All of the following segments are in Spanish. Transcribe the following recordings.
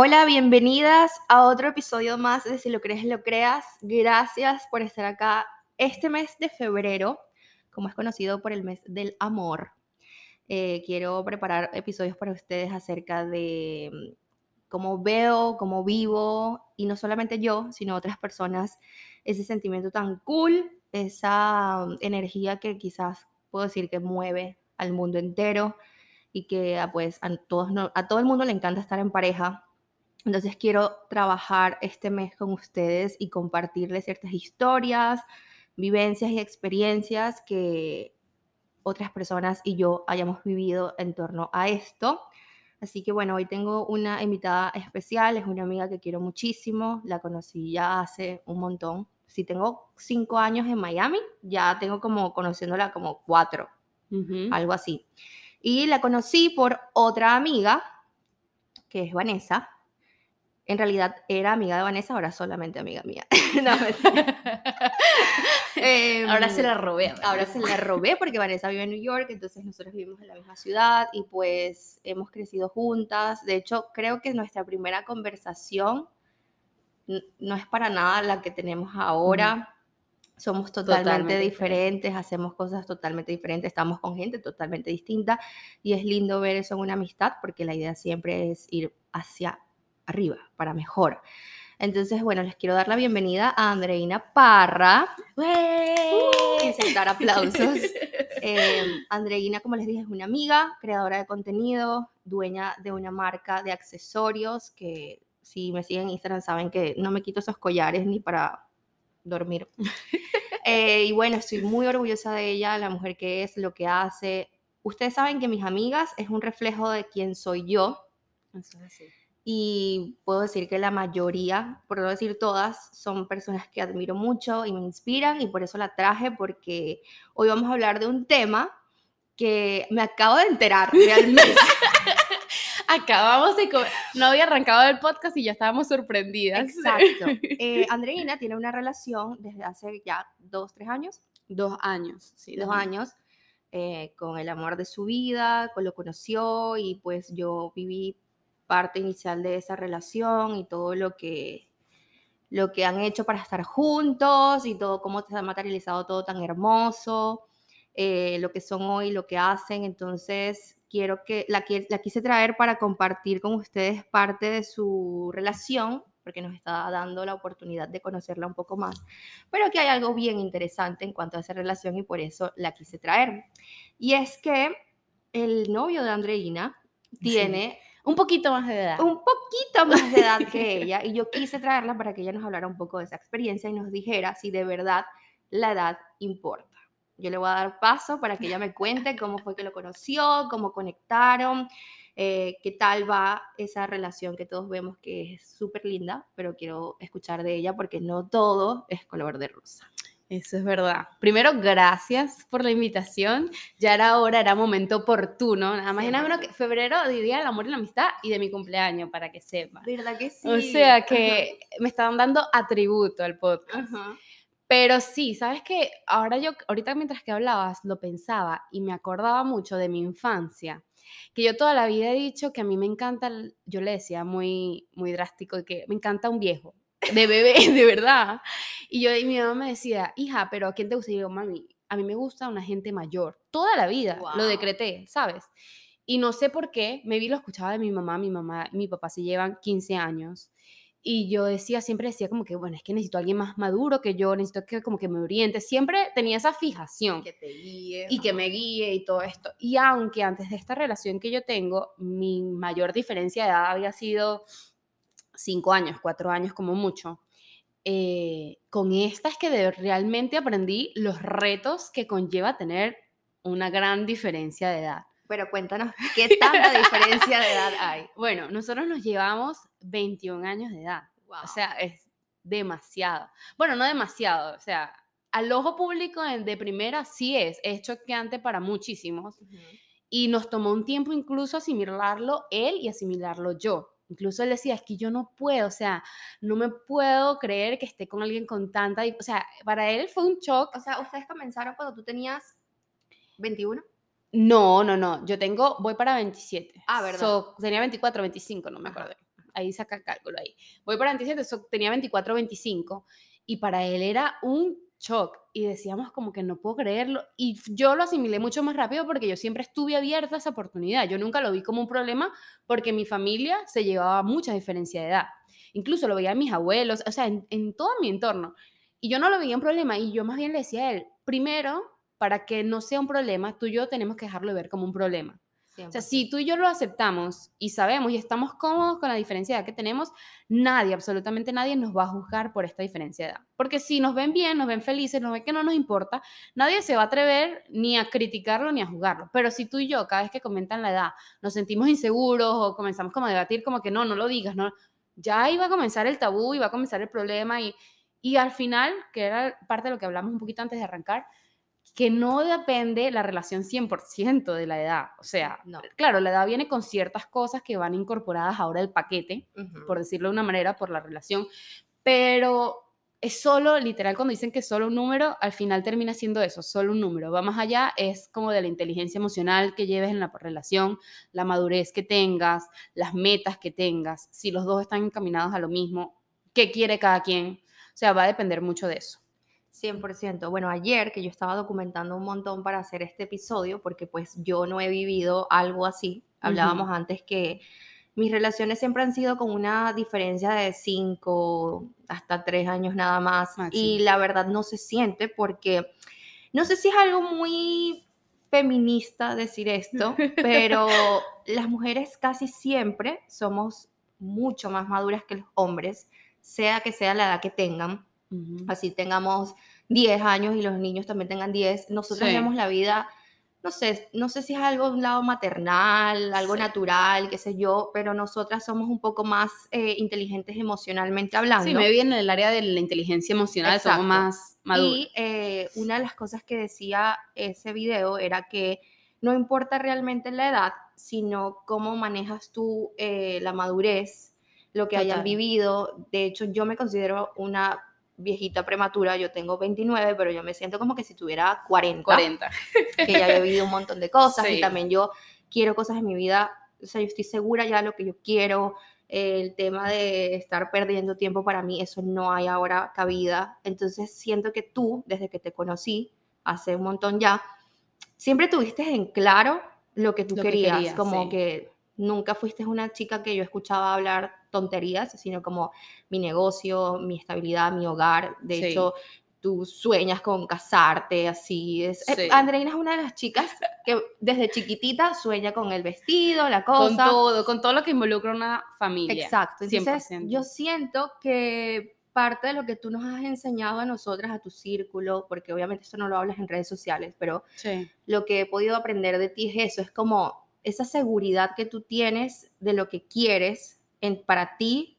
Hola, bienvenidas a otro episodio más de Si lo crees, lo creas. Gracias por estar acá este mes de febrero, como es conocido por el mes del amor. Eh, quiero preparar episodios para ustedes acerca de mm, cómo veo, cómo vivo, y no solamente yo, sino otras personas, ese sentimiento tan cool, esa mm, energía que quizás puedo decir que mueve al mundo entero y que ah, pues a, todo el mundo le encanta estar en pareja entonces quiero trabajar este mes con ustedes y compartirles ciertas historias, vivencias y experiencias que otras personas y yo hayamos vivido en torno a esto. Así que bueno, hoy tengo una invitada especial, es una amiga que quiero muchísimo, la conocí ya hace un montón. Si tengo cinco años en Miami, ya tengo como conociéndola como cuatro, algo así. Y la conocí por otra amiga, que es Vanessa, en realidad era amiga de Vanessa, ahora solamente amiga mía. no, ahora se la robé. Ahora se la robé porque Vanessa vive en New York, entonces nosotros vivimos en la misma ciudad y pues hemos crecido juntas. De hecho, creo que nuestra primera conversación no es para nada la que tenemos ahora. Somos totalmente, diferentes, hacemos cosas totalmente diferentes, estamos con gente totalmente distinta y es lindo ver eso en una amistad porque la idea siempre es ir hacia arriba, para mejor. Entonces, bueno, les quiero dar la bienvenida a Andreina Parra. ¡Wey! Insertar aplausos. Eh, Andreina, como les dije, es una amiga, creadora de contenido, dueña de una marca de accesorios que si me siguen en Instagram saben que no me quito esos collares ni para dormir. Eh, y bueno, estoy muy orgullosa de ella, la mujer que es, lo que hace. Ustedes saben que mis amigas es un reflejo de quién soy yo. Eso es así y puedo decir que la mayoría, por no decir todas, son personas que admiro mucho y me inspiran y por eso la traje porque hoy vamos a hablar de un tema que me acabo de enterar realmente. Acabamos de... No había arrancado el podcast y ya estábamos sorprendidas. Exacto. Eh, Andreina tiene una relación desde hace ya dos, tres años. Dos años, sí. Dos años. Eh, con el amor de su vida, con lo conoció y pues yo viví parte inicial de esa relación y todo lo que, lo que han hecho para estar juntos y todo cómo se ha materializado todo tan hermoso, eh, lo que son hoy, lo que hacen. Entonces, quiero que la, la quise traer para compartir con ustedes parte de su relación porque nos está dando la oportunidad de conocerla un poco más, pero que hay algo bien interesante en cuanto a esa relación y por eso la quise traer. Y es que el novio de Andreina tiene un poquito más de edad. Un poquito más de edad que ella. Y yo quise traerla para que ella nos hablara un poco de esa experiencia y nos dijera si de verdad la edad importa. Yo le voy a dar paso para que ella me cuente cómo fue que lo conoció, cómo conectaron, eh, qué tal va esa relación que todos vemos que es súper linda, pero quiero escuchar de ella porque no todo es color de rosa. Eso es verdad. Primero, gracias por la invitación. Ya era hora, era momento oportuno. Nada más y nada menos que febrero, diría el amor y la amistad y de mi cumpleaños, para que sepa. ¿Verdad que sí? O sea que me estaban dando atributo al podcast. Pero sí, sabes que ahora yo, ahorita mientras que hablabas, lo pensaba y me acordaba mucho de mi infancia. Que yo toda la vida he dicho que a mí me encanta, yo le decía muy, muy drástico, que me encanta un viejo de bebé, de verdad. Y yo y mi mamá me decía, hija, pero ¿a quién te gusta? Y yo, mami, a mí me gusta una gente mayor. Toda la vida lo decreté, ¿sabes? Y no sé por qué, me vi lo escuchaba de mi mamá, mi mamá mi papá se llevan 15 años. Y yo decía, siempre decía como que, bueno, es que necesito a alguien más maduro que yo, necesito que como que me oriente. Siempre tenía esa fijación. Que te guíe. Y que me guíe y todo esto. Y aunque antes de esta relación que yo tengo, mi mayor diferencia de edad había sido cinco años, cuatro años como mucho. Eh, con esta es que realmente aprendí los retos que conlleva tener una gran diferencia de edad. Pero cuéntanos, ¿qué tanta diferencia de edad hay? Bueno, nosotros nos llevamos 21 años de edad. O sea, es demasiado. Bueno, no demasiado, o sea, al ojo público de primera sí es, es choqueante para muchísimos. Y nos tomó un tiempo incluso asimilarlo él y asimilarlo yo. Incluso él decía, es que yo no puedo, o sea, no me puedo creer que esté con alguien con tanta, o sea, para él fue un shock. O sea, ustedes comenzaron cuando tú tenías 21. No, no, no, yo tengo, voy para 27. Ah, ¿verdad? tenía 24, 25, no me acuerdo. ahí saca cálculo ahí. Voy para 27, tenía 24, 25 y para él era un shock y decíamos como que no puedo creerlo y yo lo asimilé mucho más rápido porque yo siempre estuve abierta a esa oportunidad. Yo nunca lo vi como un problema porque mi familia se llevaba mucha diferencia de edad. Incluso lo veía mis abuelos, o sea, en, en todo mi entorno. Y yo no lo veía un problema y yo más bien le decía a él, primero, para que no sea un problema, tú y yo tenemos que dejarlo de ver como un problema. O sea, si tú y yo lo aceptamos y sabemos y estamos cómodos con la diferencia de edad que tenemos, nadie, absolutamente nadie nos va a juzgar por esta diferencia de edad. Porque si nos ven bien, nos ven felices, nos ven que no nos importa, nadie se va a atrever ni a criticarlo ni a juzgarlo. Pero si tú y yo, cada vez que comentan la edad, nos sentimos inseguros o comenzamos como a debatir como que no, no lo digas, no, ya iba a comenzar el tabú, iba a comenzar el problema y, y al final, que era parte de lo que hablamos un poquito antes de arrancar, que no depende la relación 100% de la edad. O sea, claro, la edad viene con ciertas cosas que van incorporadas ahora al paquete, por decirlo de una manera, por la relación, pero es solo, literal, cuando dicen que es solo un número, al final termina siendo eso, solo un número. Va más allá, es como de la inteligencia emocional que lleves en la relación, la madurez que tengas, las metas que tengas, si los dos están encaminados a lo mismo, qué quiere cada quien. O sea, va a depender mucho de eso. 100%. Bueno, ayer que yo estaba documentando un montón para hacer este episodio, porque pues yo no he vivido algo así, hablábamos antes que mis relaciones siempre han sido con una diferencia de 5 hasta 3 años nada más, y la verdad no se siente porque no sé si es algo muy feminista decir esto, pero las mujeres casi siempre somos mucho más maduras que los hombres, sea que sea la edad que tengan. Así tengamos 10 años y los niños también tengan 10. Nosotros vemos la vida, no sé, no sé si es algo un lado maternal, algo natural, qué sé yo, pero nosotras somos un poco más eh, inteligentes emocionalmente hablando. Sí, me viene en el área de la inteligencia emocional, somos más maduros. Y eh, una de las cosas que decía ese video era que no importa realmente la edad, sino cómo manejas tú eh, la madurez, lo que hayan vivido. De hecho, yo me considero una viejita prematura, yo tengo 29, pero yo me siento como que si tuviera 40. 40. Que ya he vivido un montón de cosas y también yo quiero cosas en mi vida, o sea, yo estoy segura ya de lo que yo quiero. El tema de estar perdiendo tiempo para mí, eso no hay ahora cabida. Entonces siento que tú, desde que te conocí, hace un montón ya, siempre tuviste en claro lo que tú querías, como que nunca fuiste una chica que yo escuchaba hablar tonterías, sino como mi negocio, mi estabilidad, mi hogar. De hecho, tú sueñas con casarte, así. Es, eh, Andreina es una de las chicas que desde chiquitita sueña con el vestido, la cosa. Con todo, con todo lo que involucra una familia. Exacto. Entonces, yo siento que parte de lo que tú nos has enseñado a nosotras, a tu círculo, porque obviamente esto no lo hablas en redes sociales, pero lo que he podido aprender de ti es eso, es como esa seguridad que tú tienes de lo que quieres, para ti,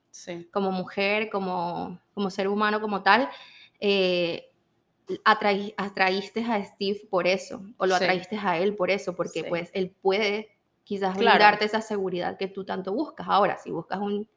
como mujer, como, como ser humano, como tal, eh, atraíste a Steve por eso, o lo atraíste a él por eso, porque pues él puede quizás darte esa seguridad que tú tanto buscas. Ahora, si buscas un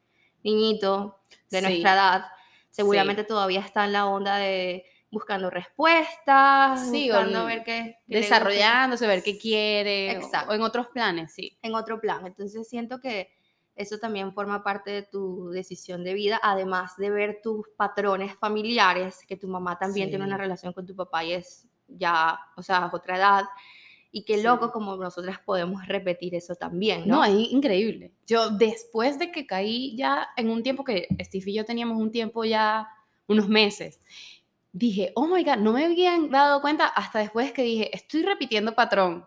niñito de nuestra edad, seguramente todavía está en la onda de buscando respuestas, buscando ver qué, desarrollándose, ver qué quiere, o en otros planes, sí. En otro plan. Entonces siento que eso también forma parte de tu decisión de vida, además de ver tus patrones familiares, que tu mamá también tiene una relación con tu papá y es ya, o sea, otra edad. Y qué loco como nosotras podemos repetir eso también, ¿no? No, es increíble. Yo después de que caí ya en un tiempo que Steve y yo teníamos un tiempo ya, unos meses, dije, oh my God, no me habían dado cuenta hasta después que dije, estoy repitiendo patrón.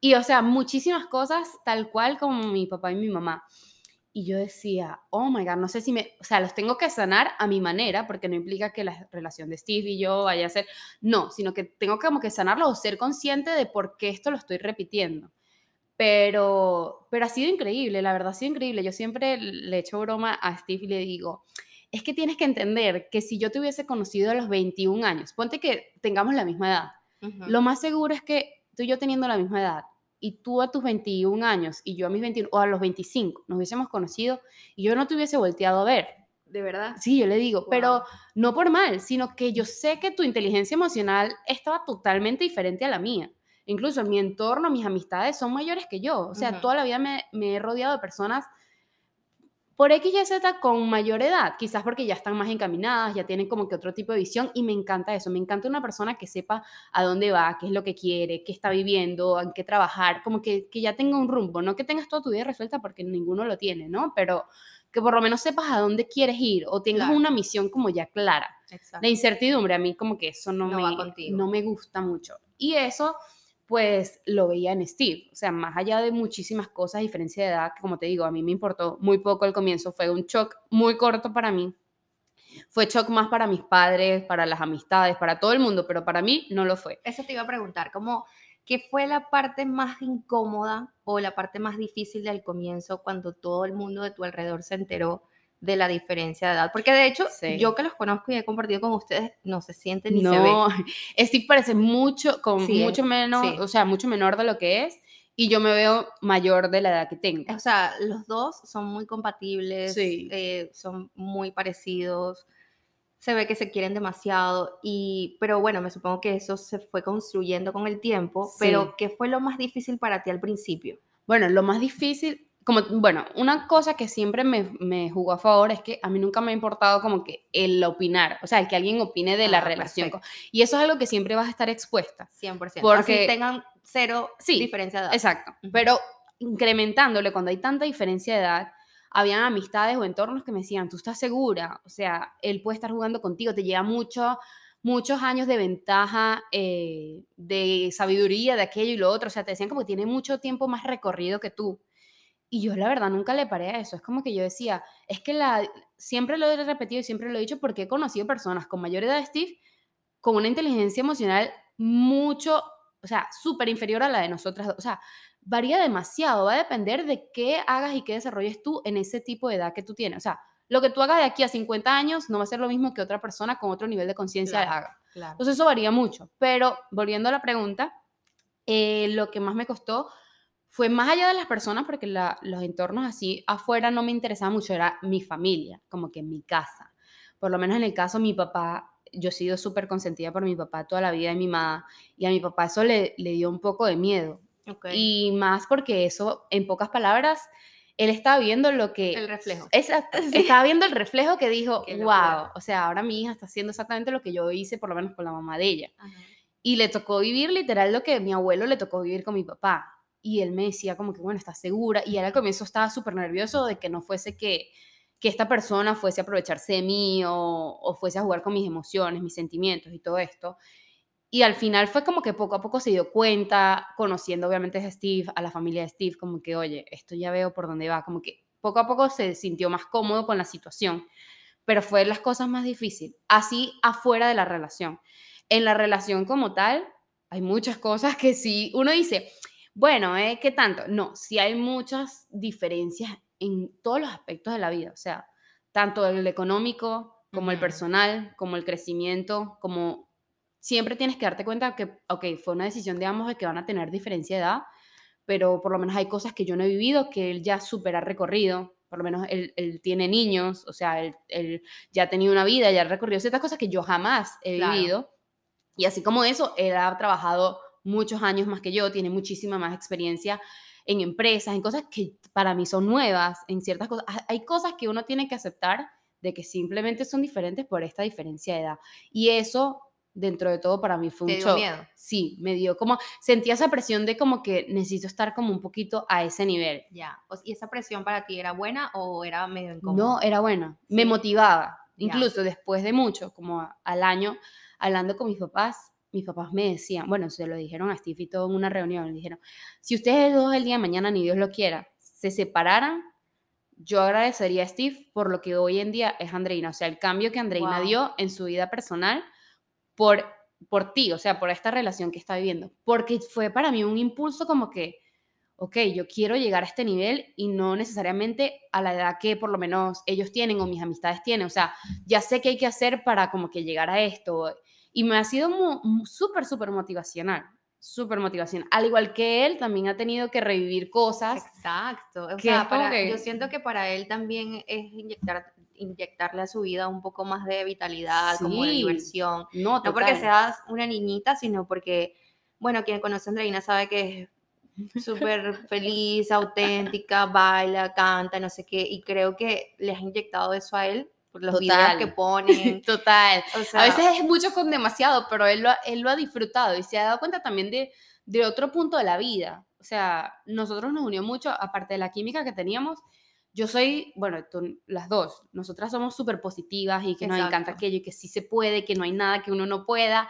Y o sea, muchísimas cosas tal cual como mi papá y mi mamá. Y yo decía, oh my God, no sé si me, o sea, los tengo que sanar a mi manera, porque no implica que la relación de Steve y yo vaya a ser, no, sino que tengo como que sanarlo o ser consciente de por qué esto lo estoy repitiendo. Pero, pero ha sido increíble, la verdad ha sido increíble. Yo siempre le echo broma a Steve y le digo, es que tienes que entender que si yo te hubiese conocido a los 21 años, ponte que tengamos la misma edad, lo más seguro es que tú y yo teniendo la misma edad, y tú a tus 21 años y yo a mis 21 o a los 25 nos hubiésemos conocido y yo no te hubiese volteado a ver. ¿De verdad? Sí, yo le digo, pero no por mal, sino que yo sé que tu inteligencia emocional estaba totalmente diferente a la mía. Incluso en mi entorno, mis amistades son mayores que yo. O sea, toda la vida me, me, he rodeado de personas por X y Z con mayor edad, quizás porque ya están más encaminadas, ya tienen como que otro tipo de visión y me encanta eso, me encanta una persona que sepa a dónde va, qué es lo que quiere, qué está viviendo, en qué trabajar, como que, que ya tenga un rumbo, no que tengas toda tu vida resuelta porque ninguno lo tiene, ¿no? Pero que por lo menos sepas a dónde quieres ir o tengas una misión como ya clara. La incertidumbre a mí como que eso no, me, no me gusta mucho. Y eso pues lo veía en Steve. O sea, más allá de muchísimas cosas, diferencia de edad, que como te digo, a mí me importó muy poco al comienzo, fue un shock muy corto para mí. Fue shock más para mis padres, para las amistades, para todo el mundo, pero para mí no lo fue. Eso te iba a preguntar, ¿cómo, ¿qué fue la parte más incómoda o la parte más difícil del comienzo cuando todo el mundo de tu alrededor se enteró de la diferencia de edad. Porque de hecho, yo que los conozco y he compartido con ustedes, no se siente ni se ve. Steve parece mucho, con mucho menos, o sea, mucho menor de lo que es. Y yo me veo mayor de la edad que tengo. O sea, los dos son muy compatibles, eh, son muy parecidos, se ve que se quieren demasiado, y, pero bueno, me supongo que eso se fue construyendo con el tiempo, pero ¿qué fue lo más difícil para ti al principio? Bueno, lo más difícil como, bueno, una cosa que siempre me, me, jugó a favor es que a mí nunca me ha importado como que el opinar, o sea, el que alguien opine de la ah, relación. Y eso es algo que siempre vas a estar expuesta. 100%. Porque tengan cero diferencia de edad. Exacto. Pero incrementándole, cuando hay tanta diferencia de edad, habían amistades o entornos que me decían, tú estás segura, o sea, él puede estar jugando contigo, te lleva mucho, muchos años de ventaja, eh, de sabiduría, de aquello y lo otro, o sea, te decían como que tiene mucho tiempo más recorrido que tú. Y yo la verdad nunca le paré a eso. Es como que yo decía, es que la, siempre lo he repetido y siempre lo he dicho porque he conocido personas con mayor edad de Steve con una inteligencia emocional mucho, o sea, súper inferior a la de nosotras. O sea, varía demasiado. Va a depender de qué hagas y qué desarrolles tú en ese tipo de edad que tú tienes. O sea, lo que tú hagas de aquí a 50 años no va a ser lo mismo que otra persona con otro nivel de conciencia haga. Entonces eso varía mucho. Pero volviendo a la pregunta, eh, lo que más me costó fue más allá de las personas, porque los entornos así afuera no me interesaba mucho, era mi familia, como que mi casa. Por lo menos en el caso mi papá, yo he sido súper consentida por mi papá toda la vida y mi mamá, y a mi papá eso le, le dio un poco de miedo. Y más porque eso, en pocas palabras, él estaba viendo lo que... El reflejo. Estaba viendo el reflejo que dijo, wow, o sea, ahora mi hija está haciendo exactamente lo que yo hice, por lo menos con la mamá de ella. Y le tocó vivir literal lo que mi abuelo le tocó vivir con mi papá y él me decía como que, bueno, ¿estás segura? Y él al comienzo estaba súper nervioso de que no fuese que, que esta persona fuese a aprovecharse de mí o, fuese a jugar con mis emociones, mis sentimientos y todo esto. Y al final fue como que poco a poco se dio cuenta, conociendo obviamente a Steve, a la familia de Steve, como que, oye, esto ya veo por dónde va, como que poco a poco se sintió más cómodo con la situación, pero fue las cosas más difíciles, así afuera de la relación. En la relación como tal, hay muchas cosas que sí, uno dice, bueno, ¿eh? ¿qué tanto? No, sí hay muchas diferencias en todos los aspectos de la vida, o sea, tanto el económico como el personal, como el crecimiento, como siempre tienes que darte cuenta que, ok, fue una decisión de ambos de que van a tener diferencia de edad, pero por lo menos hay cosas que yo no he vivido que él ya supera recorrido, por lo menos él, tiene niños, o sea, él, ya ha tenido una vida, ya ha recorrido ciertas cosas que yo jamás he vivido. Y así como eso, él ha trabajado muchos años más que yo, tiene muchísima más experiencia en empresas, en cosas que para mí son nuevas, en ciertas cosas. Hay cosas que uno tiene que aceptar de que simplemente son diferentes por esta diferencia de edad. Y eso, dentro de todo, para mí fue un shock. miedo? Sí, me dio como, sentía esa presión de como que necesito estar como un poquito a ese nivel. Ya, ¿y esa presión para ti era buena o era medio incómoda? No, era buena, me motivaba. Incluso después de mucho, como al año, hablando con mis papás, mis papás me decían, bueno, se lo dijeron a Steve y todo en una reunión, le dijeron, si ustedes dos el día de mañana, ni Dios lo quiera, se separaran, yo agradecería a Steve por lo que hoy en día es Andreina, o sea, el cambio que Andreina dio en su vida personal por, por ti, o sea, por esta relación que está viviendo, porque fue para mí un impulso como que, ok, yo quiero llegar a este nivel y no necesariamente a la edad que por lo menos ellos tienen o mis amistades tienen, o sea, ya sé qué hay que hacer para como que llegar a esto y me ha sido súper, súper motivacional. Súper motivacional. Al igual que él, también ha tenido que revivir cosas. Exacto. O sea, para, yo siento que para él también es inyectar, inyectarle a su vida un poco más de vitalidad, como de diversión. No, no porque seas una niñita, sino porque, bueno, quien conoce a Andreina sabe que es súper feliz, auténtica, baila, canta, no sé qué, y creo que le has inyectado eso a él por los videos que ponen. Total. a veces es mucho con demasiado, pero él lo, él lo ha disfrutado y se ha dado cuenta también de, de otro punto de la vida. O sea, nosotros nos unió mucho, aparte de la química que teníamos, yo soy, bueno, las dos, nosotras somos súper positivas y que nos encanta aquello y que sí se puede, que no hay nada que uno no pueda.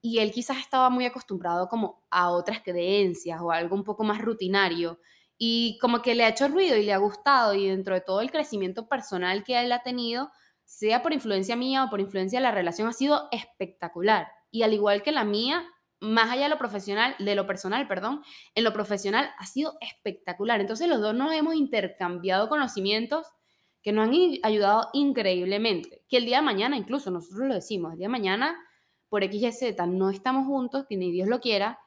Y él quizás estaba muy acostumbrado como a otras creencias o algo un poco más rutinario. Y como que le ha hecho ruido y le ha gustado y dentro de todo el crecimiento personal que él ha tenido, sea por influencia mía o por influencia de la relación, ha sido espectacular. Y al igual que la mía, más allá de lo profesional, de lo personal, perdón, en lo profesional ha sido espectacular. Entonces los dos nos hemos intercambiado conocimientos que nos han ayudado increíblemente. Que el día de mañana, incluso nosotros lo decimos, el día de mañana, por X y Z, no estamos juntos, que ni Dios lo quiera,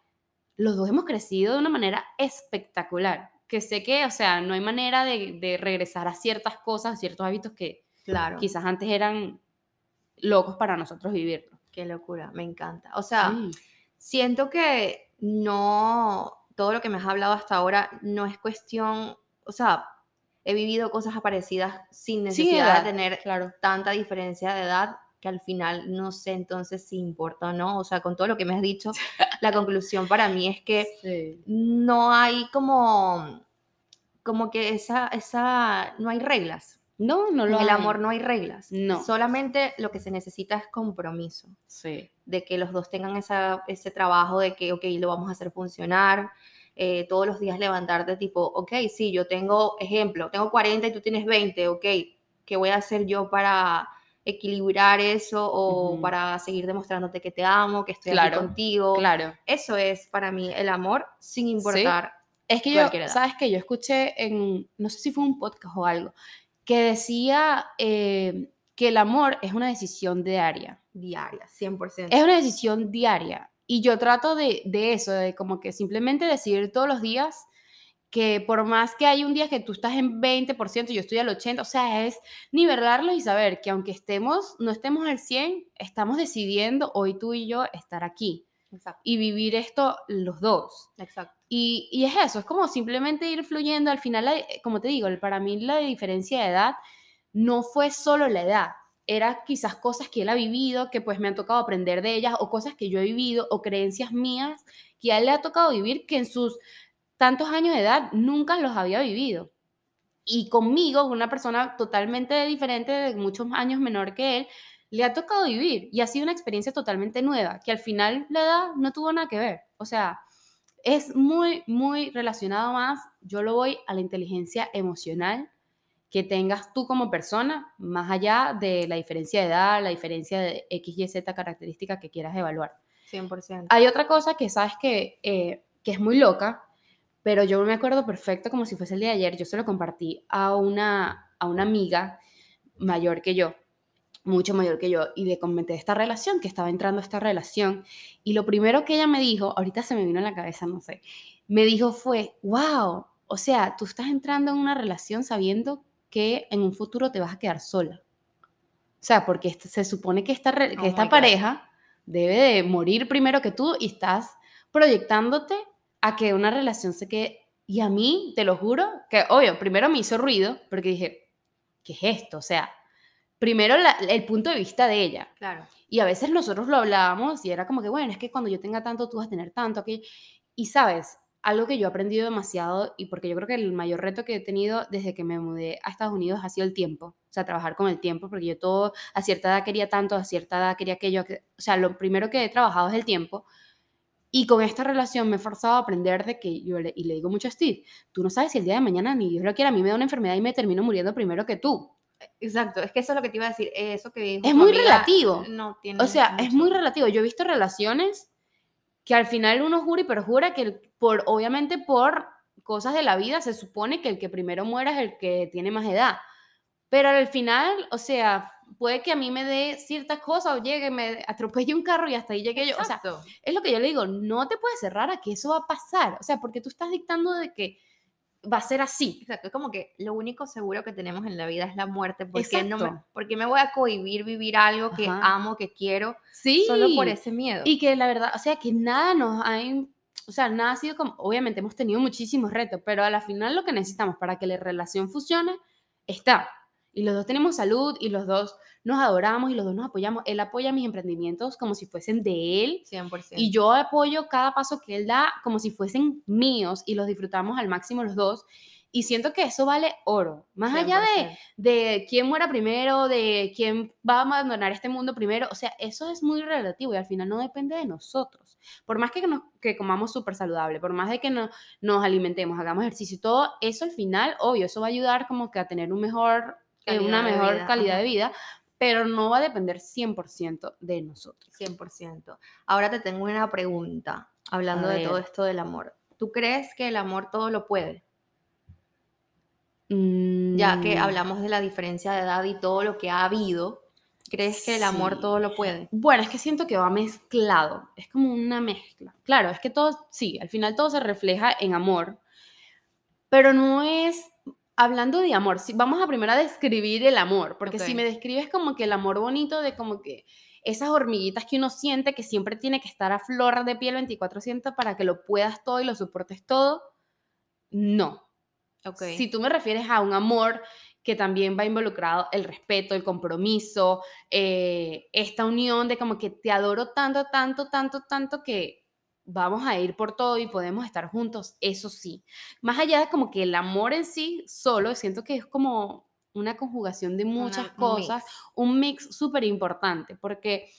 los dos hemos crecido de una manera espectacular. Que sé que, o sea, no hay manera de, regresar a ciertas cosas, ciertos hábitos que claro. quizás antes eran locos para nosotros vivirlo. Qué locura, me encanta. O sea, siento que no, todo lo que me has hablado hasta ahora no es cuestión, o sea, he vivido cosas parecidas sin necesidad de tener claro. tanta diferencia de edad que al final no sé entonces si importa o no, o sea, con todo lo que me has dicho, la conclusión para mí es que no hay como, como que esa, esa, no hay reglas, no, no lo En el amor no hay reglas. No. Solamente lo que se necesita es compromiso. Sí. De que los dos tengan esa, ese trabajo de que, ok, lo vamos a hacer funcionar. Eh, todos los días levantarte tipo, ok, sí, yo tengo, ejemplo, tengo 40 y tú tienes 20, ok, ¿qué voy a hacer yo para equilibrar eso o para seguir demostrándote que te amo, que estoy aquí contigo? Claro. Eso es para mí el amor sin importar. Es que yo, sabes que yo escuché en, no sé si fue un podcast o algo, que decía eh, que el amor es una decisión diaria. Diaria, 100%. Es una decisión diaria. Y yo trato de, de eso, de como que simplemente decidir todos los días que por más que hay un día que tú estás en 20% y yo estoy al 80%, o sea, es nivelarlo y saber que aunque estemos, no estemos al 100, estamos decidiendo hoy tú y yo estar aquí. Y vivir esto los dos. Exacto. Y, y, es eso, es como simplemente ir fluyendo. Al final, como te digo, para mí la diferencia de edad no fue solo la edad, era quizás cosas que él ha vivido, que pues me han tocado aprender de ellas, o cosas que yo he vivido, o creencias mías que a él le ha tocado vivir que en sus tantos años de edad nunca los había vivido. Y conmigo, una persona totalmente diferente, de muchos años menor que él, le ha tocado vivir y ha sido una experiencia totalmente nueva, que al final la edad no tuvo nada que ver. O sea, es muy, muy relacionado más, yo lo voy a la inteligencia emocional que tengas tú como persona, más allá de la diferencia de edad, la diferencia de X, Y, Z característica que quieras evaluar. 100%. Hay otra cosa que sabes que, eh, que es muy loca, pero yo me acuerdo perfecto como si fuese el día de ayer, yo se lo compartí a una, a una amiga mayor que yo mucho mayor que yo, y le comenté esta relación, que estaba entrando esta relación, y lo primero que ella me dijo, ahorita se me vino a la cabeza, no sé, me dijo fue, wow, o sea, tú estás entrando en una relación sabiendo que en un futuro te vas a quedar sola. O sea, porque se supone que esta, que oh esta pareja debe de morir primero que tú y estás proyectándote a que una relación se quede. Y a mí, te lo juro, que obvio, primero me hizo ruido, porque dije, ¿qué es esto? O sea, primero el punto de vista de ella. Claro. Y a veces nosotros lo hablábamos y era como que, bueno, es que cuando yo tenga tanto, tú vas a tener tanto. Aquí. Y sabes, algo que yo he aprendido demasiado y porque yo creo que el mayor reto que he tenido desde que me mudé a Estados Unidos ha sido el tiempo. O sea, trabajar con el tiempo, porque yo todo, a cierta edad quería tanto, a cierta edad quería aquello. O sea, lo primero que he trabajado es el tiempo. Y con esta relación me he forzado a aprender de que yo le, y le digo mucho a Steve, tú no sabes si el día de mañana ni Dios lo quiera, a mí me da una enfermedad y me termino muriendo primero que tú. Exacto, es que eso es lo que te iba a decir, eso que Es muy relativo. No tiene o sea, es muy relativo. Yo he visto relaciones que al final uno jura y perjura que por obviamente por cosas de la vida se supone que el que primero muera es el que tiene más edad. Pero al final, o sea, puede que a mí me dé ciertas cosas o llegue, me atropelle un carro y hasta ahí llegue yo. O sea, es lo que yo le digo, no te puedes cerrar a que eso va a pasar. O sea, porque tú estás dictando de que va a ser así. Exacto, es como que lo único seguro que tenemos en la vida es la muerte, porque, no me, porque me voy a cohibir vivir algo que amo, que quiero, sí. solo por ese miedo. Y que la verdad, o sea, que nada nos ha o sea, nada ha sido como, obviamente hemos tenido muchísimos retos, pero a la final lo que necesitamos para que la relación funcione está. Y los dos tenemos salud y los dos nos adoramos y los dos nos apoyamos. Él apoya mis emprendimientos como si fuesen de él. 100%. Y yo apoyo cada paso que él da como si fuesen míos y los disfrutamos al máximo los dos. Y siento que eso vale oro. Más allá de, de quién muera primero, de quién va a abandonar este mundo primero, o sea, eso es muy relativo y al final no depende de nosotros. Por más que, nos, que comamos súper saludable, por más de que no, nos alimentemos, hagamos ejercicio y todo, eso al final, obvio, eso va a ayudar como que a tener un mejor, eh, una mejor calidad de vida, pero no va a depender 100% de nosotros. 100%. Ahora te tengo una pregunta, hablando de todo esto del amor. ¿Tú crees que el amor todo lo puede? Ya que mm. hablamos de la diferencia de edad y todo lo que ha habido, ¿crees que el amor todo lo puede? Bueno, es que siento que va mezclado, es como una mezcla. Claro, es que todo, sí, al final todo se refleja en amor, pero no es, hablando de amor, si, vamos a primero a describir el amor, porque si me describes como que el amor bonito de como que esas hormiguitas que uno siente que siempre tiene que estar a flor de piel 24/7 para que lo puedas todo y lo soportes todo, no. Si tú me refieres a un amor que también va involucrado el respeto, el compromiso, eh, esta unión de como que te adoro tanto, tanto, tanto, tanto que vamos a ir por todo y podemos estar juntos, eso sí. Más allá de como que el amor en sí solo, siento que es como una conjugación de muchas cosas, un mix súper importante, porque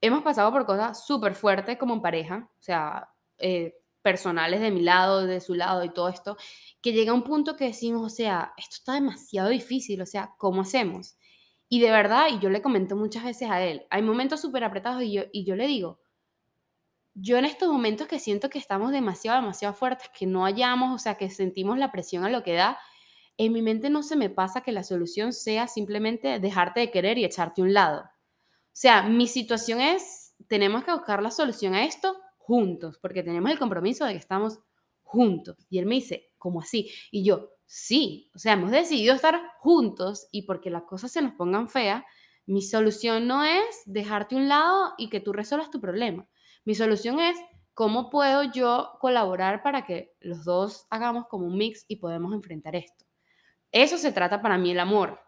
hemos pasado por cosas súper fuertes como pareja, o sea, eh, personales de mi lado, de su lado y todo esto, que llega un punto que decimos, o sea, esto está demasiado difícil, o sea, ¿cómo hacemos? Y de verdad, y yo le comento muchas veces a él, hay momentos súper apretados y yo, y yo le digo, yo en estos momentos que siento que estamos demasiado, demasiado fuertes, que no hallamos, o sea, que sentimos la presión a lo que da, en mi mente no se me pasa que la solución sea simplemente dejarte de querer y echarte a un lado. O sea, mi situación es, tenemos que buscar la solución a esto juntos, porque tenemos el compromiso de que estamos juntos. Y él me dice, ¿cómo así? Y yo, sí, o sea, hemos decidido estar juntos y porque las cosas se nos pongan feas, mi solución no es dejarte a un lado y que tú resuelvas tu problema. Mi solución es cómo puedo yo colaborar para que los dos hagamos como un mix y podemos enfrentar esto. Eso se trata para mí el amor.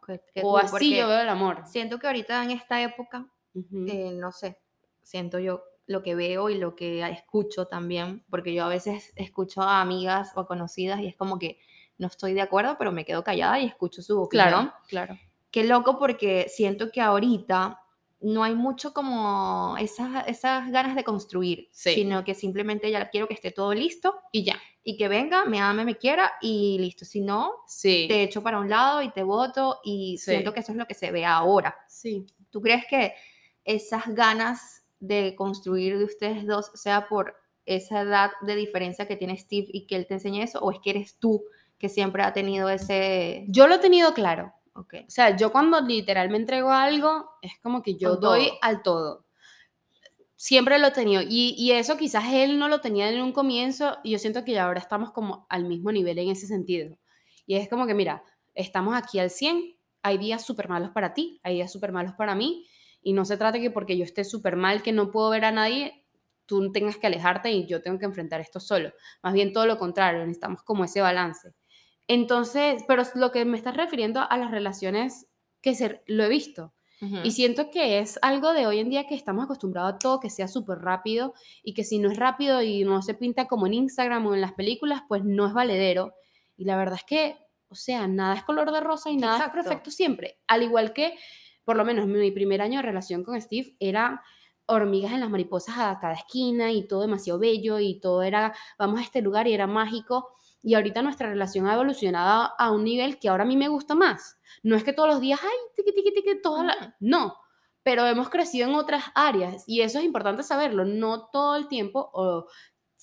o así yo veo el amor. Siento que ahorita en esta época, eh, no sé, siento yo lo que veo y lo que escucho también, porque yo a veces escucho a amigas o conocidas y es como que no estoy de acuerdo, pero me quedo callada y escucho su opinión. Claro, claro. Qué loco porque siento que ahorita no hay mucho como esas, esas ganas de construir, sino que simplemente ya quiero que esté todo listo y ya. Y que venga, me ame, me quiera y listo. Si no, sí. te echo para un lado y te voto y siento que eso es lo que se ve ahora. Sí. ¿Tú crees que esas ganas de construir de ustedes dos sea por esa edad de diferencia que tiene Steve y que él te enseña eso, o es que eres tú que siempre ha tenido ese... Yo lo he tenido claro. Okay. O sea, yo cuando literal me entrego algo, es como que yo doy al todo. Siempre lo he tenido. Y, y, eso quizás él no lo tenía en un comienzo y yo siento que ya ahora estamos como al mismo nivel en ese sentido. Y es como que, mira, estamos aquí al 100, hay días súper malos para ti, hay días súper malos para mí, y no se trata que porque yo esté súper mal, que no puedo ver a nadie, tú tengas que alejarte y yo tengo que enfrentar esto solo. Más bien todo lo contrario, necesitamos como ese balance. Entonces, pero lo que me estás refiriendo a las relaciones que se, lo he visto. Y siento que es algo de hoy en día que estamos acostumbrados a todo que sea súper rápido y que si no es rápido y no se pinta como en Instagram o en las películas, pues no es valedero. Y la verdad es que, o sea, nada es color de rosa y nada es perfecto siempre. Al igual que por lo menos mi primer año de relación con Steve era hormigas en las mariposas a cada esquina y todo demasiado bello y todo era, vamos a este lugar y era mágico. Y ahorita nuestra relación ha evolucionado a un nivel que ahora a mí me gusta más. No es que todos los días, ay, tiqui, tiqui, tiqui, todas la... No, pero hemos crecido en otras áreas y eso es importante saberlo. No todo el tiempo o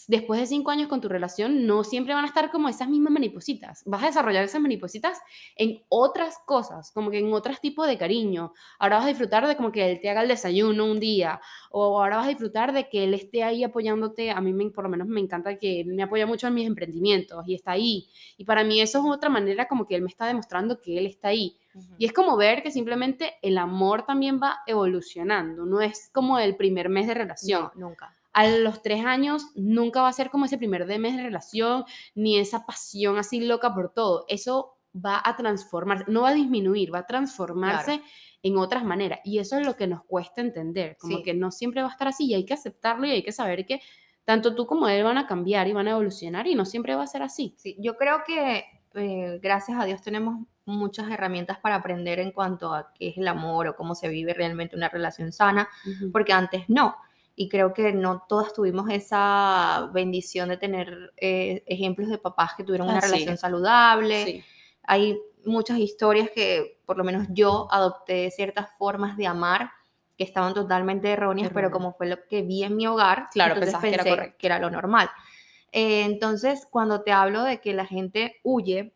después de cinco años con tu relación, no siempre van a estar como esas mismas maripositas. Vas a desarrollar esas maripositas en otras cosas, como que en otros tipos de cariño. Ahora vas a disfrutar de como que él te haga el desayuno un día, o ahora vas a disfrutar de que él esté ahí apoyándote. A mí me, por lo menos me encanta que él me apoya mucho en mis emprendimientos y está ahí. Y para mí eso es otra manera como que él me está demostrando que él está ahí. Y es como ver que simplemente el amor también va evolucionando, no es como el primer mes de relación. nunca a los tres años nunca va a ser como ese primer mes de relación, ni esa pasión así loca por todo. Eso va a transformarse, no va a disminuir, va a transformarse en otras maneras. Y eso es lo que nos cuesta entender, como que no siempre va a estar así y hay que aceptarlo y hay que saber que tanto tú como él van a cambiar y van a evolucionar y no siempre va a ser así. Sí, yo creo que eh, gracias a Dios tenemos muchas herramientas para aprender en cuanto a qué es el amor o cómo se vive realmente una relación sana, porque antes no. Y creo que no todas tuvimos esa bendición de tener eh, ejemplos de papás que tuvieron una relación saludable. Hay muchas historias que por lo menos yo adopté ciertas formas de amar que estaban totalmente erróneas, pero como fue lo que vi en mi hogar, claro, entonces pensé que era, lo normal. Eh, entonces, cuando te hablo de que la gente huye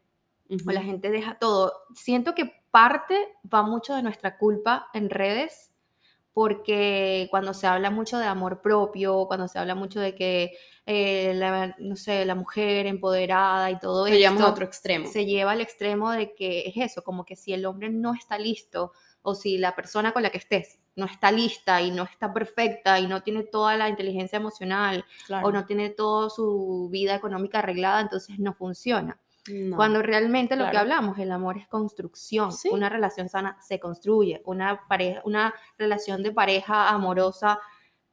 o la gente deja todo, siento que parte va mucho de nuestra culpa en redes, porque cuando se habla mucho de amor propio, cuando se habla mucho de que, eh, la, no sé, la mujer empoderada y todo eso, esto, a otro extremo. Se lleva al extremo de que es eso, como que si el hombre no está listo o si la persona con la que estés no está lista y no está perfecta y no tiene toda la inteligencia emocional o no tiene toda su vida económica arreglada, entonces no funciona. Cuando realmente lo que hablamos, el amor es construcción. Una relación sana se construye. Una, pareja, una relación de pareja amorosa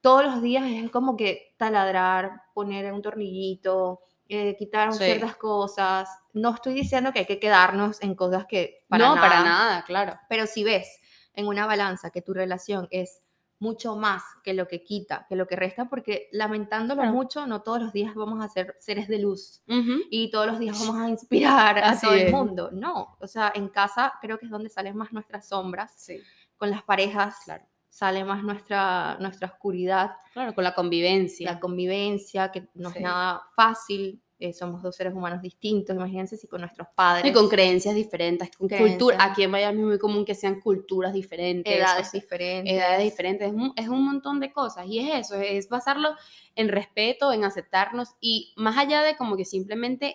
todos los días es como que taladrar, poner un tornillito, eh, quitar ciertas cosas. No estoy diciendo que hay que quedarnos en cosas que para no, para nada, claro. Pero si ves en una balanza que tu relación es mucho más que lo que quita, que lo que resta, porque lamentándolo mucho, no todos los días vamos a ser seres de luz y todos los días vamos a inspirar a todo el mundo. No, o sea, en casa creo que es donde salen más nuestras sombras, con las parejas claro. sale más nuestra, nuestra oscuridad. Claro, con la convivencia. La convivencia, que no es nada fácil, eh, somos dos seres humanos distintos, imagínense si con nuestros padres. Y con creencias diferentes, con cultura. Aquí en Miami es muy común que sean culturas diferentes. Edades diferentes. Edades diferentes, es un, es un, montón de cosas. Y es eso, es basarlo en respeto, en aceptarnos y más allá de como que simplemente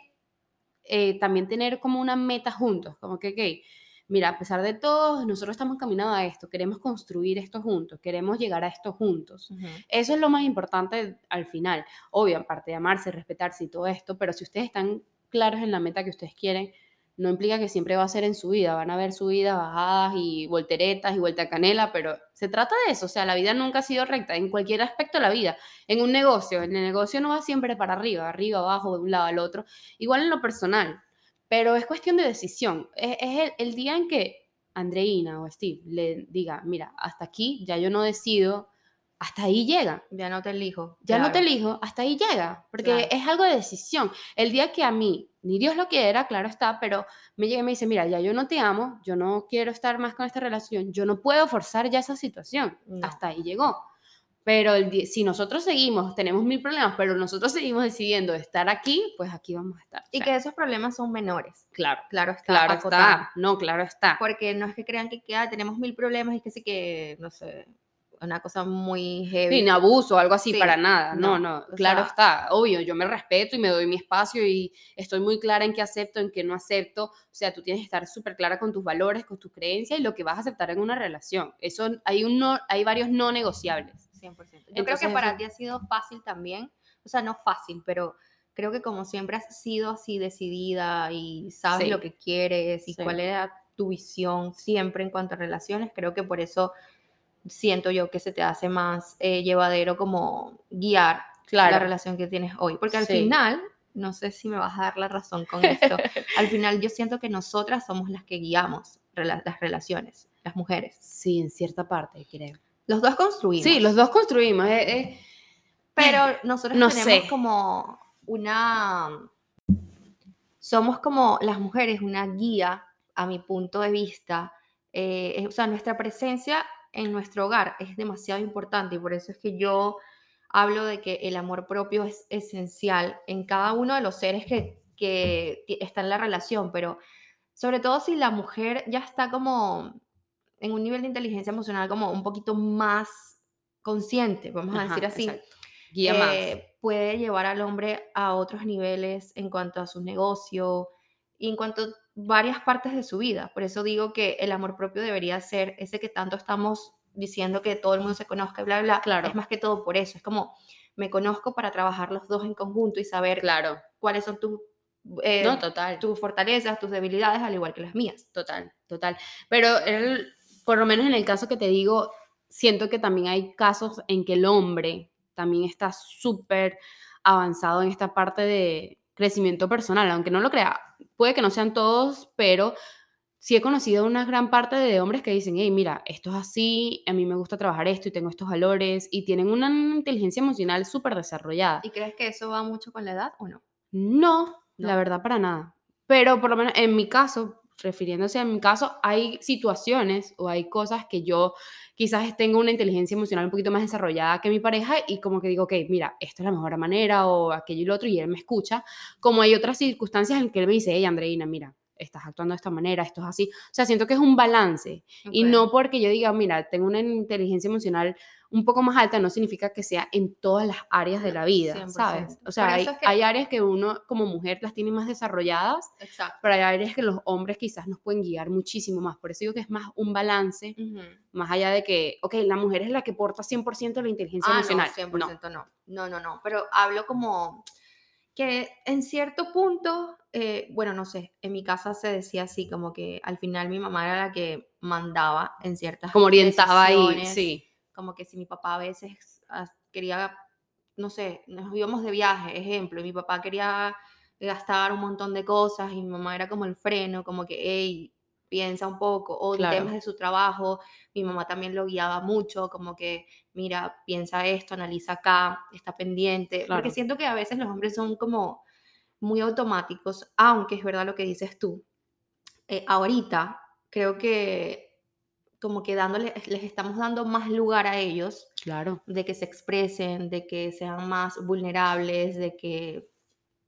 eh, también tener como una meta juntos, como que, ok, mira, a pesar de todo, nosotros estamos caminando a esto, queremos construir esto juntos, queremos llegar a esto juntos. Eso es lo más importante al final. Obvio, aparte de amarse, respetarse y todo esto, pero si ustedes están claros en la meta que ustedes quieren, no implica que siempre va a ser en su vida, van a haber subidas, bajadas y volteretas y vuelta a canela, pero se trata de eso, o sea, la vida nunca ha sido recta en cualquier aspecto de la vida. En un negocio, en el negocio no va siempre para arriba, arriba, abajo, de un lado al otro, igual en lo personal pero es cuestión de decisión. Es, el, día en que Andreina o Steve le diga, mira, hasta aquí ya yo no decido, hasta ahí llega. Ya no te elijo. Ya no te elijo, hasta ahí llega, porque es algo de decisión. El día que a mí, ni Dios lo quiera, claro está, pero me llega y me dice, mira, ya yo no te amo, yo no quiero estar más con esta relación, yo no puedo forzar ya esa situación. Hasta ahí llegó. Pero si nosotros seguimos, tenemos mil problemas, pero nosotros seguimos decidiendo estar aquí, pues aquí vamos a estar. Y que esos problemas son menores. Claro, claro está. Claro está. No, claro está. Porque no es que crean que, queda, tenemos mil problemas y que sí que, no sé, una cosa muy heavy. Sin abuso, algo así, para nada. No, no, claro está. Obvio, yo me respeto y me doy mi espacio y estoy muy clara en qué acepto, en qué no acepto. O sea, tú tienes que estar súper clara con tus valores, con tus creencias y lo que vas a aceptar en una relación. Eso hay, un hay varios no negociables. 100%. Yo creo que para ti ha sido fácil también, o sea, no fácil, pero creo que como siempre has sido así decidida y sabes lo que quieres y cuál era tu visión siempre en cuanto a relaciones, creo que por eso siento yo que se te hace más eh, llevadero como guiar la relación que tienes hoy, porque al final, no sé si me vas a dar la razón con esto, al final yo siento que nosotras somos las que guiamos las relaciones, las mujeres. Sí, en cierta parte, creo. Los dos construimos. Sí, los dos construimos. Eh, eh. Pero nosotros tenemos como una... Somos como las mujeres, una guía, a mi punto de vista. Eh, o sea, nuestra presencia en nuestro hogar es demasiado importante y por eso es que yo hablo de que el amor propio es esencial en cada uno de los seres que, que está en la relación, pero sobre todo si la mujer ya está como en un nivel de inteligencia emocional como un poquito más consciente, vamos a decir así, eh, puede llevar al hombre a otros niveles en cuanto a su negocio y en cuanto a varias partes de su vida. Por eso digo que el amor propio debería ser ese que tanto estamos diciendo que todo el mundo se conozca y bla, bla. Claro. Es más que todo por eso. Es como me conozco para trabajar los dos en conjunto y saber Claro. cuáles son tus, eh, No, total. tus fortalezas, tus debilidades, al igual que las mías. Total, total. Pero el- por lo menos en el caso que te digo, siento que también hay casos en que el hombre también está súper avanzado en esta parte de crecimiento personal, aunque no lo crea, puede que no sean todos, pero sí he conocido una gran parte de hombres que dicen, hey, mira, esto es así, a mí me gusta trabajar esto y tengo estos valores y tienen una inteligencia emocional súper desarrollada. ¿Y crees que eso va mucho con la edad o no? No, la No. verdad para nada. Pero por lo menos en mi caso, refiriéndose a mi caso, hay situaciones o hay cosas que yo quizás tengo una inteligencia emocional un poquito más desarrollada que mi pareja y como que digo, ok, mira, esta es la mejor manera o aquello y lo otro y él me escucha, como hay otras circunstancias en que él me dice, hey, Andreina, mira, estás actuando de esta manera, esto es así. O sea, siento que es un balance y Ok. no porque yo diga, mira, tengo una inteligencia emocional un poco más alta, no significa que sea en todas las áreas de la vida, 100%. ¿sabes? O sea, hay, es que- hay áreas que uno como mujer las tiene más desarrolladas, Exacto. pero hay áreas que los hombres quizás nos pueden guiar muchísimo más. Por eso digo que es más un balance, Ujú. más allá de que, ok, la mujer es la que porta 100% la inteligencia Ah, emocional. no, 100% no. no. No, no, Pero hablo como que en cierto punto, eh, bueno, no sé, en mi casa se decía así, como que al final mi mamá era la que mandaba en ciertas Como orientaba ahí, sí. Como que si mi papá a veces quería, no sé, nos íbamos de viaje, ejemplo, y mi papá quería gastar un montón de cosas y mi mamá era como el freno, como que, hey, piensa un poco, o Claro. temas de su trabajo, mi mamá también lo guiaba mucho, como que, mira, piensa esto, analiza acá, está pendiente, Claro. porque siento que a veces los hombres son como muy automáticos, aunque es verdad lo que dices tú. Eh, ahorita creo que como que dándole, les estamos dando más lugar a ellos Claro. de que se expresen, de que sean más vulnerables, de que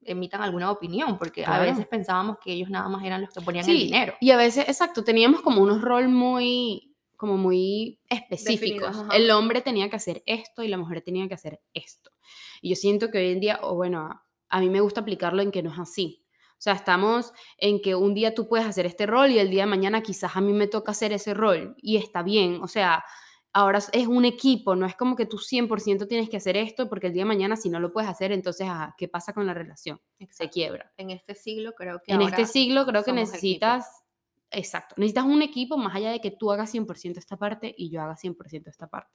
emitan alguna opinión, porque a veces pensábamos que ellos nada más eran los que ponían el dinero. y a veces, exacto, teníamos como unos rol muy, como muy específicos. El hombre tenía que hacer esto y la mujer tenía que hacer esto. Y yo siento que hoy en día, o bueno, a, a mí me gusta aplicarlo en que no es así. O sea, estamos en que un día tú puedes hacer este rol y el día de mañana quizás a mí me toca hacer ese rol y está bien. O sea, ahora es- un equipo, no es como que tú 100% tienes que hacer esto porque el día de mañana si no lo puedes hacer, entonces, ajá, ¿qué pasa con la relación? Se Exacto. quiebra. En este siglo creo que En ahora este siglo creo que somos equipo. necesitas, exacto, necesitas un equipo más allá de que tú hagas 100% esta parte y yo haga 100% esta parte.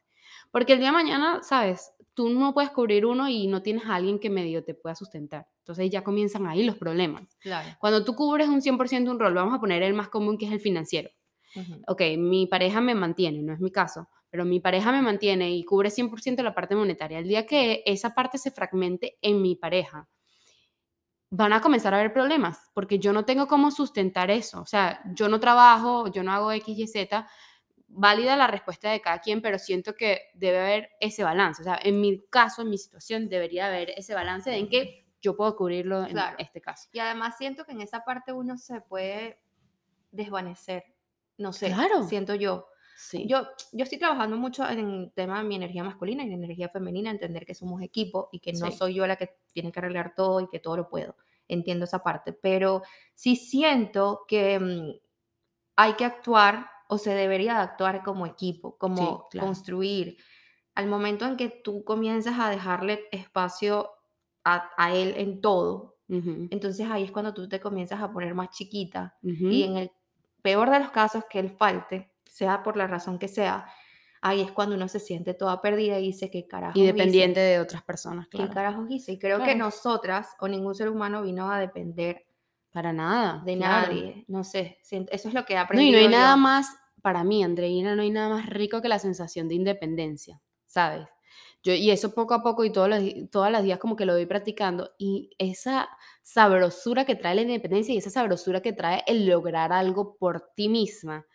Porque el día de mañana, sabes, tú no puedes cubrir uno y no tienes a alguien que medio te pueda sustentar. Entonces ya comienzan ahí los problemas. Claro. Cuando tú cubres un 100% un rol, vamos a poner el más común que es el financiero. Ujú. Ok, mi pareja me mantiene, no es mi caso, pero mi pareja me mantiene y cubre 100% la parte monetaria. El día que esa parte se fragmente en mi pareja, van a comenzar a haber problemas, porque yo no tengo cómo sustentar eso. O sea, yo no trabajo, yo no hago X, Y, Z. Válida la respuesta de cada quien, pero siento que debe haber ese balance. O sea, en mi caso, en mi situación, debería haber ese balance en que yo puedo cubrirlo en Claro. este caso. Y además siento que en esa parte uno se puede desvanecer. No sé, Claro. siento yo. Sí. Yo, yo estoy trabajando mucho en el tema de mi energía masculina y mi energía femenina, entender que somos equipo y que no Sí. soy yo la que tiene que arreglar todo y que todo lo puedo. Entiendo esa parte, pero sí siento que mm, hay que actuar o se debería de actuar como equipo, como claro. construir. Al momento en que tú comienzas a dejarle espacio a, a él en todo, Ujú, entonces ahí es cuando tú te comienzas a poner más chiquita ujú. y en el peor de los casos que él falte, sea por la razón que sea, ahí es cuando uno se siente toda perdida y dice, ¿qué carajo Y dependiente de otras personas, ¿Qué claro. carajos hice? Y creo que nosotras o ningún ser humano vino a depender Para nada. de claro. nadie. No sé, eso es lo que he No, y aprendido. no hay yo. nada más, para mí, Andreina, no hay nada más rico que la sensación de independencia, ¿sabes? Yo, y eso poco a poco y todos los, todas las días como que lo voy practicando. Y esa sabrosura que trae la independencia y esa sabrosura que trae el lograr algo por ti misma,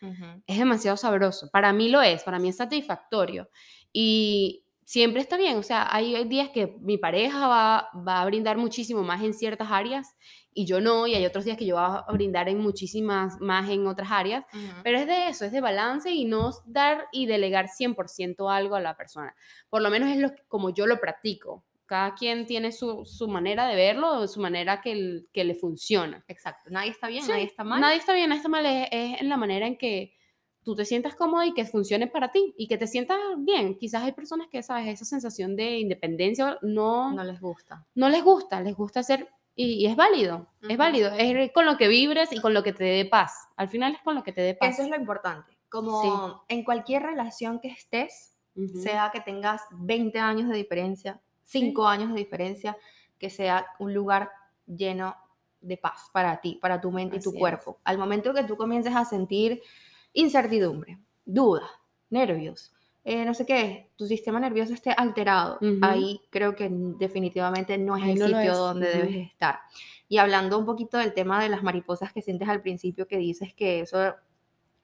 es demasiado sabroso. Para mí lo es, para mí es satisfactorio. Y siempre está bien, o sea, hay días que mi pareja va, va a brindar muchísimo más en ciertas áreas y yo no, y hay otros días que yo voy a brindar en muchísimas más en otras áreas, pero es de eso, es de balance y no dar y delegar 100% algo a la persona. Por lo menos es lo como yo lo practico. Cada quien tiene su, su manera de verlo, su manera que, el- que le funciona. Exacto. Nadie está bien, Sí, nadie está mal. Nadie está bien, nadie está mal, es, es en la manera en que tú te sientas cómodo y que funcione para ti y que te sientas bien. Quizás hay personas que, ¿sabes? Esa sensación de independencia no, no les gusta. No les gusta, les gusta hacer y, es válido, es válido, es con lo que vibres y con lo que te dé paz. Al final es con lo que te dé paz. Eso es lo importante. Como en cualquier relación que estés, sea que tengas 20 años de diferencia, 5 años de diferencia, que sea un lugar lleno de paz para ti, para tu mente y tu cuerpo. Al momento que tú comiences a sentir incertidumbre, duda, nervios, eh, no sé qué, tu sistema nervioso esté alterado, ahí creo que definitivamente no es el sitio donde debes estar. Y hablando un poquito del tema de las mariposas que sientes al principio, que dices que eso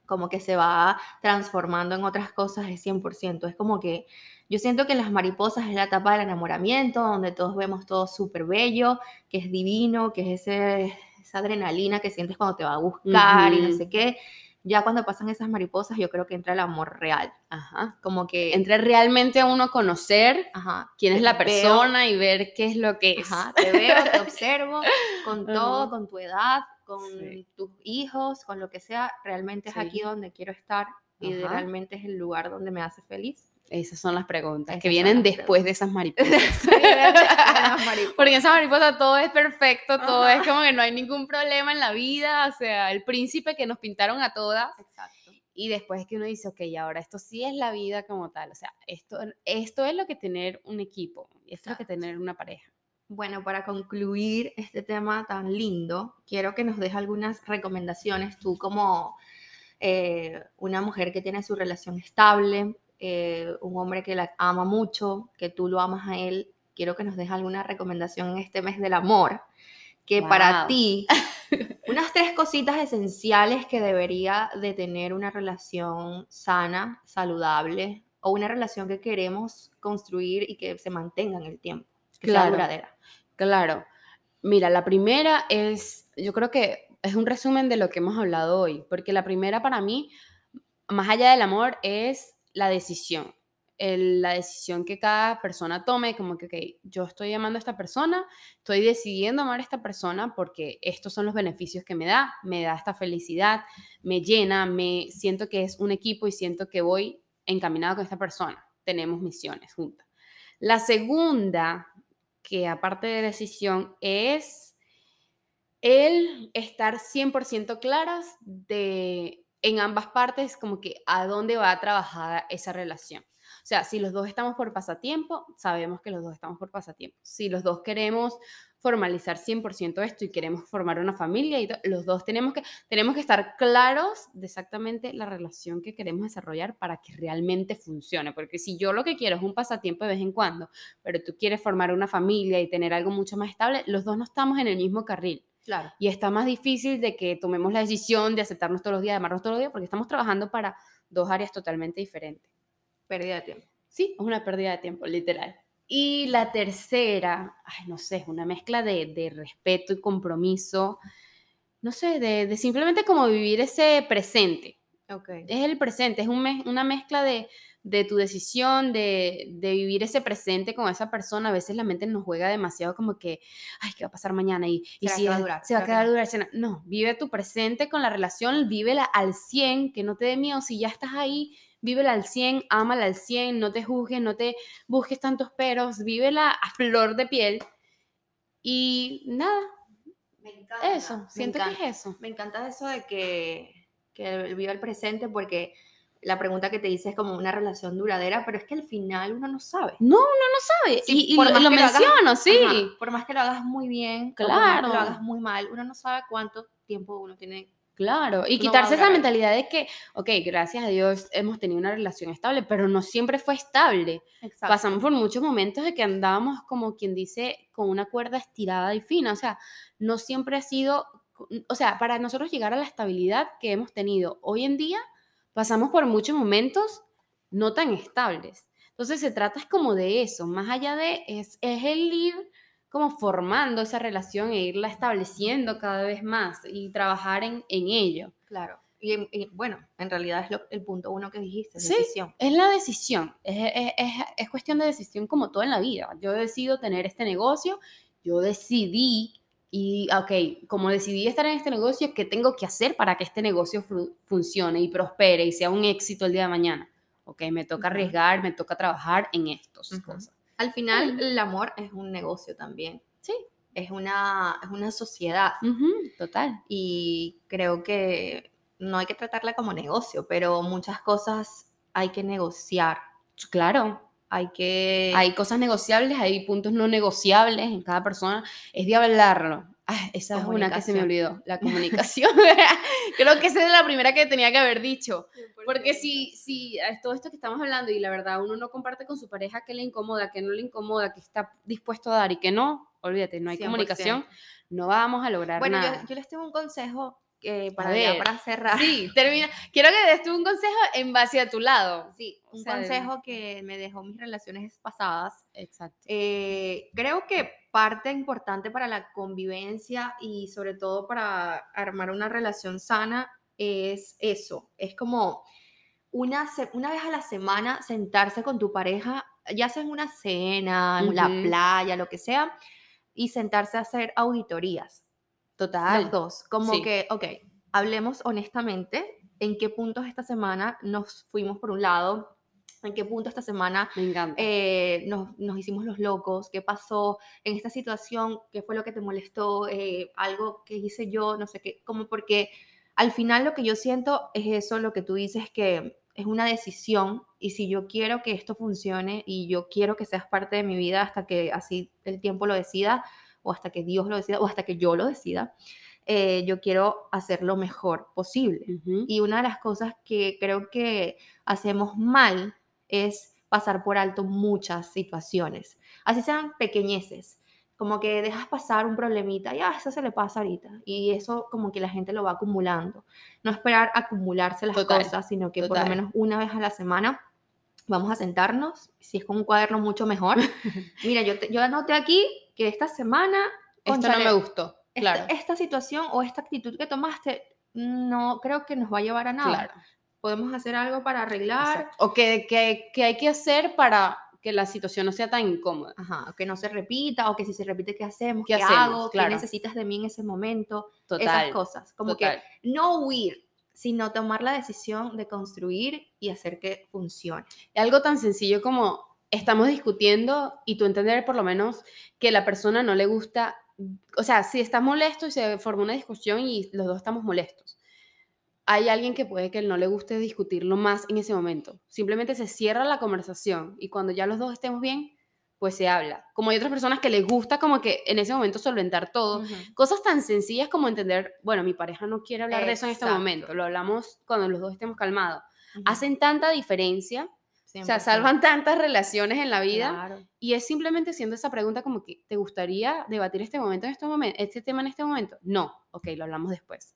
como que se va transformando en otras cosas es 100%. Es como que yo siento que las mariposas es la etapa del enamoramiento, donde todos vemos todo súper bello, que es divino, que es ese, esa adrenalina que sientes cuando te va a buscar y no sé qué ya cuando pasan esas mariposas, yo creo que entra el amor real. Ajá. Como que. Entra realmente a uno conocer Ajá. quién es la persona y ver qué es lo que es. Ajá. Te veo, te observo, con todo, con tu edad, con tus hijos, con lo que sea. Realmente es aquí donde quiero estar y realmente es el lugar donde me hace feliz. Esas son las preguntas que vienen después de esas mariposas. Porque en esa mariposa todo es perfecto, todo es como que no hay ningún problema en la vida, o sea, el príncipe que nos pintaron a todas. Exacto. Y después es que uno dice, ok, ahora esto sí es la vida como tal, o sea, esto, esto es lo que tener un equipo, esto es lo que tener una pareja. Bueno, para concluir este tema tan lindo, quiero que nos des algunas recomendaciones, tú como eh, una mujer que tiene su relación estable, eh, un hombre que la ama mucho, que tú lo amas a él, quiero que nos dejes alguna recomendación en este mes del amor, que para ti, unas tres cositas esenciales que debería de tener una relación sana, saludable, o una relación que queremos construir y que se mantenga en el tiempo, que claro, sea duradera. Claro. Mira, la primera es, yo creo que es un resumen de lo que hemos hablado hoy, porque la primera para mí, más allá del amor, es la decisión, la decisión que cada persona tome, como que, ok, yo estoy amando a esta persona, estoy decidiendo amar a esta persona porque estos son los beneficios que me da, me da esta felicidad, me llena, me siento que es un equipo y siento que voy encaminado con esta persona, tenemos misiones juntas. La segunda, que aparte de decisión, es el estar 100% claras de en ambas partes como que a dónde va a trabajar esa relación. O sea, si los dos estamos por pasatiempo, sabemos que los dos estamos por pasatiempo. Si los dos queremos formalizar 100% esto y queremos formar una familia, y los dos tenemos que, tenemos que estar claros de exactamente la relación que queremos desarrollar para que realmente funcione. Porque si yo lo que quiero es un pasatiempo de vez en cuando, pero tú quieres formar una familia y tener algo mucho más estable, los dos no estamos en el mismo carril. Claro. Y está más difícil de que tomemos la decisión de aceptarnos todos los días, de amarnos todos los días, porque estamos trabajando para dos áreas totalmente diferentes. Pérdida de tiempo. Sí, es una pérdida de tiempo, literal. Y la tercera, ay, no sé, es una mezcla de, de respeto y compromiso, no sé, de, de, simplemente como vivir ese presente. Okay. Es el presente, es un una mezcla de, de tu decisión de, de, vivir ese presente con esa persona, a veces la mente nos juega demasiado como que, ay, ¿qué va a pasar mañana? Y, y si va a durar, se va a quedar durar. No, vive tu presente con la relación, vívela al 100, que no te dé miedo, si ya estás ahí, vívela al 100, ámala al 100, no te juzgues, no te busques tantos peros, vívela a flor de piel. Y nada, me encanta, eso, siento que es eso. Me encanta eso de que, que viva el presente porque la pregunta que te dice es como una relación duradera, pero es que al final uno no sabe. No, uno no sabe. y, lo, menciono, sí. por más que lo hagas muy bien, claro. lo hagas muy mal, uno no sabe cuánto tiempo uno tiene. Claro, y quitarse esa mentalidad de que, ok, gracias a Dios hemos tenido una relación estable, pero no siempre fue estable. Pasamos por muchos momentos de que andábamos como quien dice, con una cuerda estirada y fina. O sea, no siempre ha sido, o sea, para nosotros llegar a la estabilidad que hemos tenido hoy en día, pasamos por muchos momentos no tan estables. Entonces se trata es como de eso, más allá de, es, es el ir como formando esa relación e irla estableciendo cada vez más y trabajar en, en ello. Claro. Y, bueno, en realidad es el punto uno que dijiste, es decisión. Es la decisión, es, es, es, cuestión de decisión como todo en la vida. Yo decido tener este negocio, yo decidí Y, ok, como decidí estar en este negocio, ¿qué tengo que hacer para que este negocio funcione y prospere y sea un éxito el día de mañana? Ok, me toca arriesgar, me toca trabajar en estas cosas. Al final, el amor es un negocio también. Sí. Es una, es una sociedad. total. Y creo que no hay que tratarla como negocio, pero muchas cosas hay que negociar. Claro. Hay que... Hay cosas negociables, hay puntos no negociables en cada persona. Es de hablarlo. esa es una que se me olvidó, la comunicación. Creo que esa es la primera que tenía que haber dicho. Porque si, si todo esto que estamos hablando y la verdad uno no comparte con su pareja que le incomoda, que no le incomoda, que está dispuesto a dar y que no, olvídate, no hay comunicación, no vamos a lograr nada. Bueno, yo, yo les tengo un consejo para, para cerrar. Sí, termina. Quiero que des tú un consejo en base a tu lado. Sí, un consejo que me dejó mis relaciones pasadas. Exacto. Eh, creo que parte importante para la convivencia y sobre todo para armar una relación sana es eso. Es como una, una vez a la semana sentarse con tu pareja, ya sea en una cena, en la playa, lo que sea, y sentarse a hacer auditorías Total. Los dos. Como que, ok, hablemos honestamente en qué puntos esta semana nos fuimos por un lado, en qué punto esta semana eh, nos, nos, hicimos los locos, qué pasó en esta situación, qué fue lo que te molestó, eh, algo que hice yo, no sé qué, como porque al final lo que yo siento es eso, lo que tú dices que es una decisión y si yo quiero que esto funcione y yo quiero que seas parte de mi vida hasta que así el tiempo lo decida, o hasta que Dios lo decida o hasta que yo lo decida. Eh, yo quiero hacer lo mejor posible. Y una de las cosas que creo que hacemos mal es pasar por alto muchas situaciones, así sean pequeñeces, como que dejas pasar un problemita, ya, eso se le pasa ahorita, y eso como que la gente lo va acumulando. No esperar acumularse las cosas, sino que por lo menos una vez a la semana vamos a sentarnos, si es con un cuaderno mucho mejor. Mira, yo, yo anoté aquí que esta semana... Esto no me gustó, claro. Esta, situación o esta actitud que tomaste no creo que nos va a llevar a nada. Podemos hacer algo para arreglar. O que, que, que hay que hacer para que la situación no sea tan incómoda. Ajá, que no se repita, o que si se repite, ¿qué hacemos? ¿Qué, hago? ¿Qué necesitas de mí en ese momento? Total, Esas cosas. Como que no huir, sino tomar la decisión de construir y hacer que funcione. Algo tan sencillo como estamos discutiendo y tú entender por lo menos que la persona no le gusta, o sea, si estás molesto y se forma una discusión y los dos estamos molestos, hay alguien que puede que no le guste discutirlo más en ese momento. Simplemente se cierra la conversación y cuando ya los dos estemos bien, pues se habla. Como hay otras personas que les gusta como que en ese momento solventar todo. Cosas tan sencillas como entender, bueno, mi pareja no quiere hablar de eso en este momento, lo hablamos cuando los dos estemos calmados. Hacen tanta diferencia, o sea, salvan tantas relaciones en la vida. Y es simplemente siendo esa pregunta como que, ¿te gustaría debatir este momento en este momento, este tema en este momento? No, ok, lo hablamos después.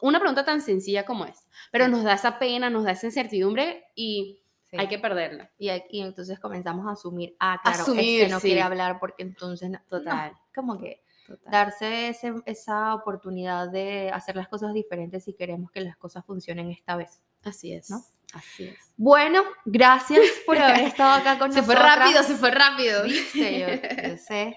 Una pregunta tan sencilla como es, pero nos da esa pena, nos da esa incertidumbre y hay que perderla. Y, y, entonces comenzamos a asumir, ah, claro, asumir, este no quiere hablar porque entonces, total, como que darse esa oportunidad de hacer las cosas diferentes si queremos que las cosas funcionen esta vez. Así es, ¿no? Así es. Bueno, gracias por haber estado acá con se nosotros. Se fue rápido, se fue rápido. Viste, yo, sé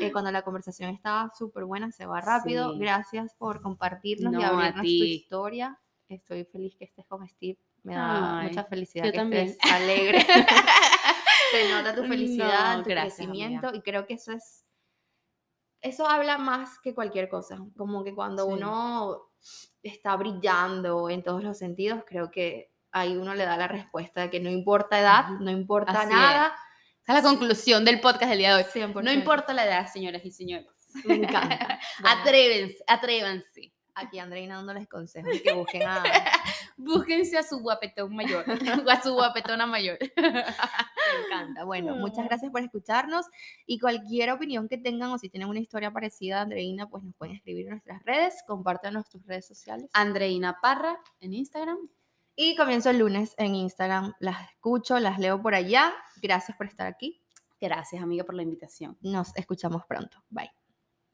que cuando la conversación estaba súper buena, se va rápido. Gracias por compartirnos y abrirnos tu historia. Estoy feliz que estés con Steve me da mucha felicidad que también. estés alegre. Se nota tu felicidad, tu crecimiento y creo que eso es eso habla más que cualquier cosa, como que cuando uno está brillando en todos los sentidos, creo que ahí uno le da la respuesta de que no importa edad, no importa nada. Esa es la conclusión del podcast del día de hoy. No importa la edad, señoras y señores. Me encanta. Atrévense, atrévanse aquí Andreina dándoles consejos que busquen a... Búsquense a su guapetón mayor, o a su guapetona mayor. Me encanta. Bueno, muchas gracias por escucharnos y cualquier opinión que tengan o si tienen una historia parecida a Andreina, pues nos pueden escribir en nuestras redes, compartan nuestras redes sociales. Andreina Parra en Instagram. Y comienzo el lunes en Instagram. Las escucho, las leo por allá. Gracias por estar aquí. Gracias, amiga, por la invitación. Nos escuchamos pronto. Bye.